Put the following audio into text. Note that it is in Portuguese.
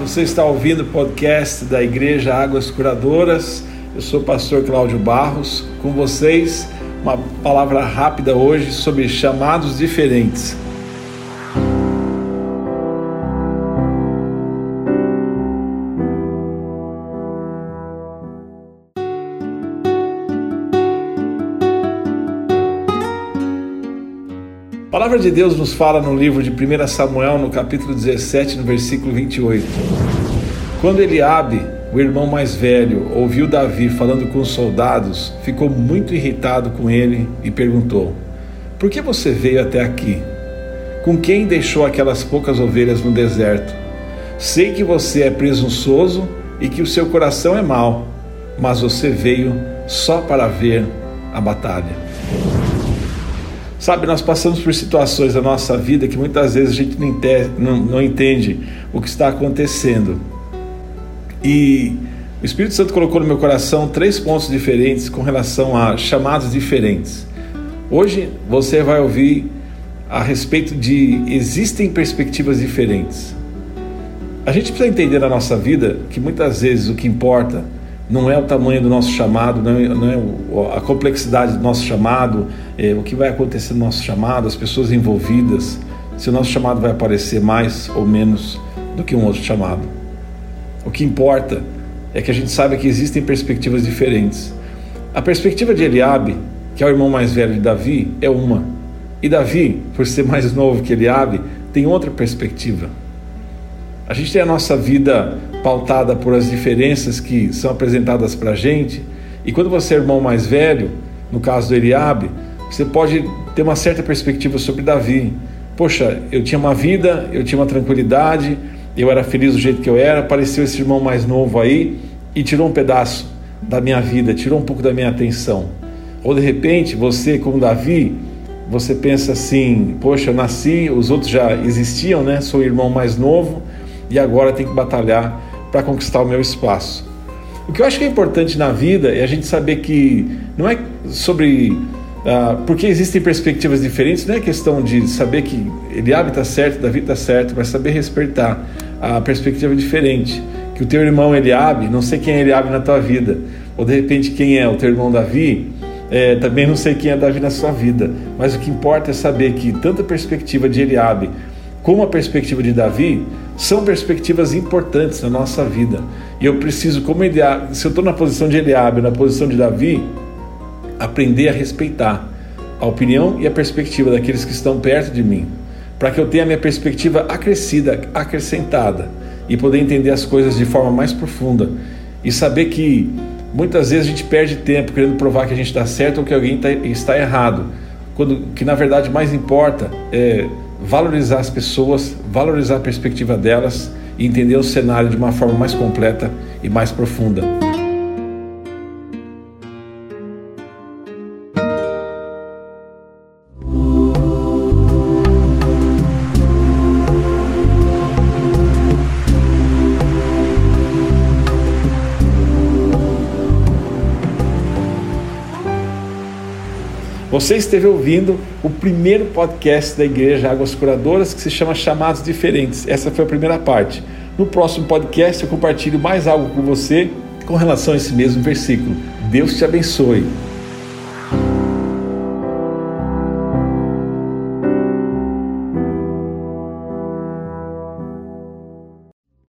você está ouvindo o podcast da Igreja Águas Curadoras. Eu sou o pastor Cláudio Barros, com vocês uma palavra rápida hoje sobre chamados diferentes. Palavra de Deus nos fala no livro de 1 Samuel, no capítulo 17, no versículo 28. Quando Eliabe, o irmão mais velho, ouviu Davi falando com os soldados, ficou muito irritado com ele e perguntou: Por que você veio até aqui? Com quem deixou aquelas poucas ovelhas no deserto? Sei que você é presunçoso e que o seu coração é mau, mas você veio só para ver a batalha. Sabe, nós passamos por situações da nossa vida que muitas vezes a gente não entende, não, não entende o que está acontecendo. E o Espírito Santo colocou no meu coração três pontos diferentes com relação a chamados diferentes. Hoje você vai ouvir a respeito de existem perspectivas diferentes. A gente precisa entender na nossa vida que muitas vezes o que importa não é o tamanho do nosso chamado, não é, não é a complexidade do nosso chamado, é, o que vai acontecer no nosso chamado, as pessoas envolvidas, se o nosso chamado vai aparecer mais ou menos do que um outro chamado. O que importa é que a gente saiba que existem perspectivas diferentes. A perspectiva de Eliabe, que é o irmão mais velho de Davi, é uma. E Davi, por ser mais novo que Eliabe, tem outra perspectiva. A gente tem a nossa vida pautada por as diferenças que são apresentadas para a gente. E quando você é irmão mais velho, no caso do Eliabe, você pode ter uma certa perspectiva sobre Davi. Poxa, eu tinha uma vida, eu tinha uma tranquilidade, eu era feliz do jeito que eu era. Apareceu esse irmão mais novo aí e tirou um pedaço da minha vida, tirou um pouco da minha atenção. Ou de repente, você, como Davi, você pensa assim: poxa, eu nasci, os outros já existiam, né? Sou o irmão mais novo e agora tenho que batalhar para conquistar o meu espaço. O que eu acho que é importante na vida é a gente saber que não é sobre. Uh, porque existem perspectivas diferentes, não é questão de saber que Eliabe está certo, Davi está certo, mas saber respeitar a perspectiva diferente. Que o teu irmão Eliabe, não sei quem é Eliabe na tua vida, ou de repente quem é o teu irmão Davi, é, também não sei quem é Davi na sua vida, mas o que importa é saber que tanto a perspectiva de Eliabe como a perspectiva de Davi são perspectivas importantes na nossa vida. E eu preciso, como se eu estou na posição de Eliabe, na posição de Davi, aprender a respeitar a opinião e a perspectiva daqueles que estão perto de mim, para que eu tenha a minha perspectiva acrescida, acrescentada e poder entender as coisas de forma mais profunda e saber que muitas vezes a gente perde tempo querendo provar que a gente está certo ou que alguém tá, está errado, quando que na verdade mais importa é valorizar as pessoas, valorizar a perspectiva delas e entender o cenário de uma forma mais completa e mais profunda. Você esteve ouvindo o primeiro podcast da Igreja Águas Curadoras que se chama Chamados Diferentes. Essa foi a primeira parte. No próximo podcast eu compartilho mais algo com você com relação a esse mesmo versículo. Deus te abençoe.